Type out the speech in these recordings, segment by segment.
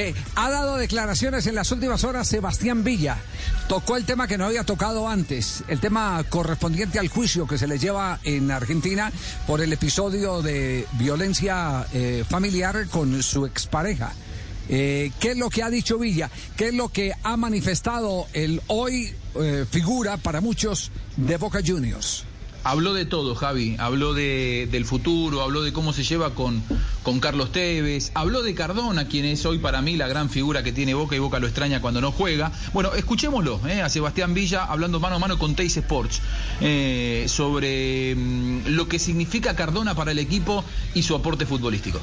Eh, ha dado declaraciones en las últimas horas Sebastián Villa. Tocó el tema que no había tocado antes, el tema correspondiente al juicio que se le lleva en Argentina por el episodio de violencia eh, familiar con su expareja. Eh, ¿Qué es lo que ha dicho Villa? ¿Qué es lo que ha manifestado el hoy eh, figura para muchos de Boca Juniors? Habló de todo, Javi. Habló de, del futuro, habló de cómo se lleva con, con Carlos Tevez, habló de Cardona, quien es hoy para mí la gran figura que tiene Boca y Boca lo extraña cuando no juega. Bueno, escuchémoslo eh, a Sebastián Villa hablando mano a mano con Teis Sports eh, sobre mm, lo que significa Cardona para el equipo y su aporte futbolístico.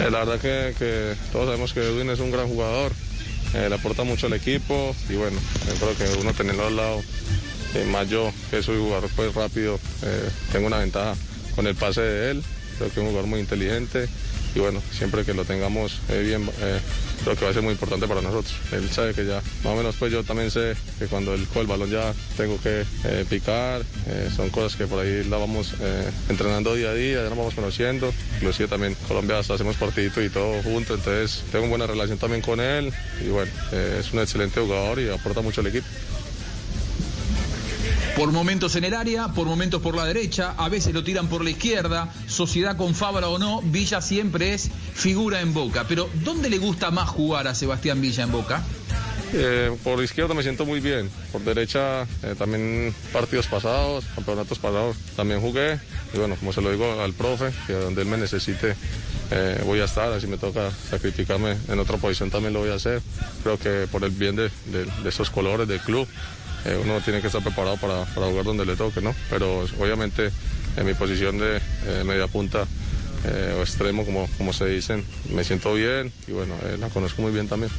Eh, la verdad que, que, todos sabemos que Edwin es un gran jugador, le aporta mucho al equipo y bueno, creo que uno tenerlo al lado más yo, que soy jugador pues rápido, tengo una ventaja con el pase de él, creo que es un jugador muy inteligente y bueno, siempre que lo tengamos eh, bien, eh, creo que va a ser muy importante para nosotros. Él sabe que ya, más o menos pues yo también sé que cuando él coge el balón ya tengo que eh, picar, son cosas que por ahí la vamos entrenando día a día, ya nos vamos conociendo, inclusive también Colombia hasta hacemos partidito y todo junto, entonces tengo buena relación también con él y bueno, es un excelente jugador y aporta mucho al equipo. Por momentos en el área, por momentos por la derecha, a veces lo tiran por la izquierda, sociedad con Fabra o no, Villa siempre es figura en Boca. Pero ¿dónde le gusta más jugar a Sebastián Villa en Boca? Eh, por izquierda me siento muy bien, por derecha eh, también partidos pasados, campeonatos pasados también jugué y bueno, como se lo digo al profe, que donde él me necesite eh, voy a estar, así me toca sacrificarme en otra posición también lo voy a hacer, creo que por el bien de esos colores del club eh, uno tiene que estar preparado para, para, jugar donde le toque, ¿no? Pero obviamente en mi posición de eh, media punta eh, o extremo, como, como se dicen, me siento bien y bueno, la conozco muy bien también.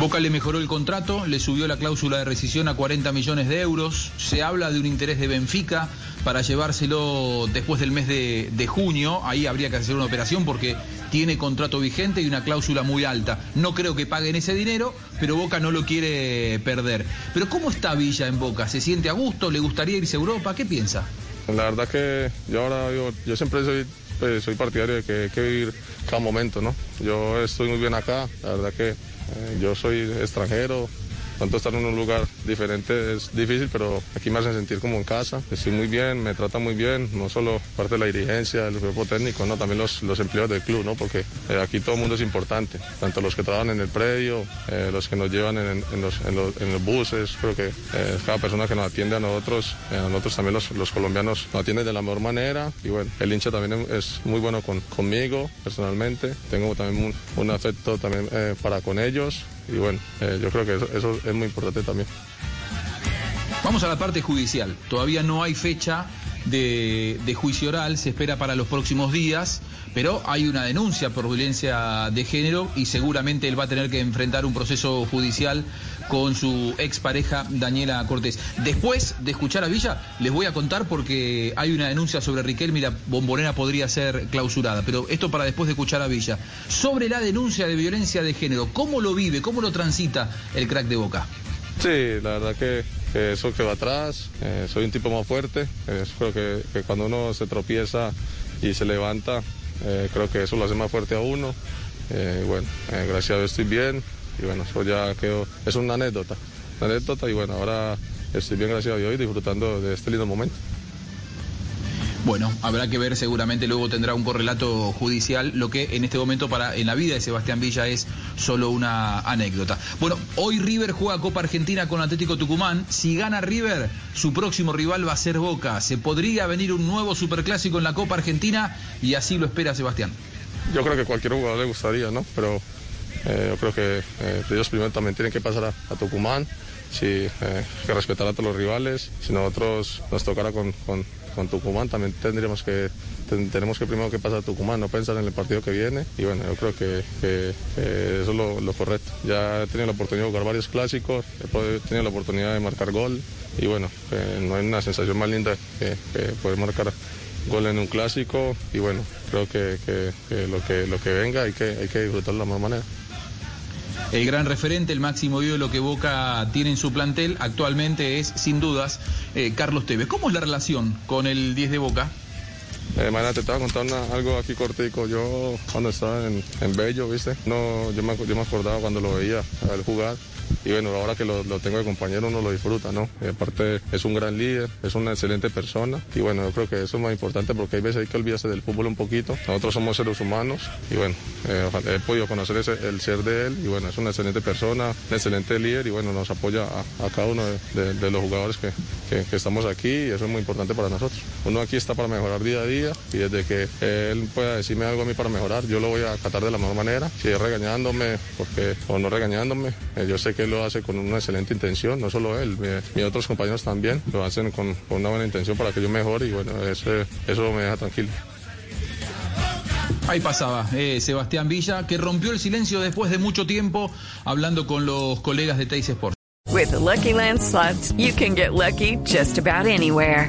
Boca le mejoró el contrato, le subió la cláusula de rescisión a 40 millones de euros. Se habla de un interés de Benfica para llevárselo después del mes de, junio. Ahí habría que hacer una operación porque tiene contrato vigente y una cláusula muy alta. No creo que paguen ese dinero, pero Boca no lo quiere perder. Pero ¿cómo está Villa en Boca? ¿Se siente a gusto? ¿Le gustaría irse a Europa? ¿Qué piensa? La verdad que yo ahora yo, yo siempre soy pues, partidario de que hay que vivir cada momento, ¿no? Yo estoy muy bien acá, la verdad que yo soy extranjero, tanto estar en un lugar diferente es difícil, pero aquí me hacen sentir como en casa. Estoy muy bien, me tratan muy bien, no solo parte de la dirigencia, del grupo técnico, no, también los, los empleados del club, ¿no? Porque eh, aquí todo el mundo es importante, tanto los que trabajan en el predio, eh, los que nos llevan en, en, los, en, los, buses, creo que eh, cada persona que nos atiende a nosotros, eh, a nosotros también los, los, colombianos nos atienden de la mejor manera y bueno, el hincha también es muy bueno con, conmigo personalmente, tengo también un, un afecto también para con ellos y bueno, eh, yo creo que eso, eso, es muy importante también. Vamos a la parte judicial. Todavía no hay fecha de, de, juicio oral, se espera para los próximos días, pero hay una denuncia por violencia de género y seguramente él va a tener que enfrentar un proceso judicial con su expareja Daniela Cortés. Después de escuchar a Villa, les voy a contar porque hay una denuncia sobre Riquelme y la bombonera podría ser clausurada, pero esto para después de escuchar a Villa. Sobre la denuncia de violencia de género, ¿cómo lo vive, cómo lo transita el crack de Boca? Sí, la verdad que, que eso quedó atrás, eh, soy un tipo más fuerte, eh, creo que, que, cuando uno se tropieza y se levanta, eh, creo que eso lo hace más fuerte a uno. bueno, gracias a Dios estoy bien y bueno, eso ya quedó, es una anécdota, una anécdota y bueno, ahora estoy bien gracias a Dios y disfrutando de este lindo momento. Bueno, habrá que ver, seguramente luego tendrá un correlato judicial, lo que en este momento para en la vida de Sebastián Villa es solo una anécdota. Bueno, hoy River juega Copa Argentina con Atlético Tucumán. Si gana River, su próximo rival va a ser Boca. Se podría venir un nuevo superclásico en la Copa Argentina y así lo espera Sebastián. Yo creo que cualquier jugador le gustaría, ¿no? Pero eh, yo creo que eh, ellos primero también tienen que pasar a, Tucumán. Sí, eh, que respetar a todos los rivales. Si nosotros nos tocara con, con con Tucumán también tendríamos que tenemos que primero que pasar a Tucumán, no pensar en el partido que viene. Y bueno, yo creo que, eso es lo, correcto. Ya he tenido la oportunidad de jugar varios clásicos, he tenido la oportunidad de marcar gol. Y bueno, no hay una sensación más linda que, poder marcar gol en un clásico. Y bueno, creo que, lo, que lo que venga hay que, hay que disfrutarlo de la mejor manera el gran referente, el máximo ídolo que Boca tiene en su plantel actualmente es, sin dudas, eh, Carlos Tevez. ¿Cómo es la relación con el 10 de Boca? Eh, te estaba contando algo aquí cortico. Yo cuando estaba en, Bello, ¿viste? No, yo me, yo me acordaba cuando lo veía a él jugar y bueno, ahora que lo, tengo de compañero uno lo disfruta, ¿no? Aparte es un gran líder, es una excelente persona y bueno, yo creo que eso es más importante porque hay veces hay que olvidarse del fútbol un poquito. Nosotros somos seres humanos y bueno, eh, he podido conocer el ser de él y bueno, es una excelente persona, un excelente líder y bueno, nos apoya a, cada uno de, los jugadores que, estamos aquí y eso es muy importante para nosotros. Uno aquí está para mejorar día a día y desde que él pueda decirme algo a mí para mejorar, yo lo voy a acatar de la mejor manera, si es regañándome porque, o no regañándome, eh, yo sé que él lo hace con una excelente intención, no solo él, mis otros compañeros también lo hacen con, una buena intención para que yo mejore y bueno, eso, eso me deja tranquilo. Ahí pasaba eh, Sebastián Villa, que rompió el silencio después de mucho tiempo hablando con los colegas de Teis Sports. With the Lucky Land slots, you can get lucky just about anywhere.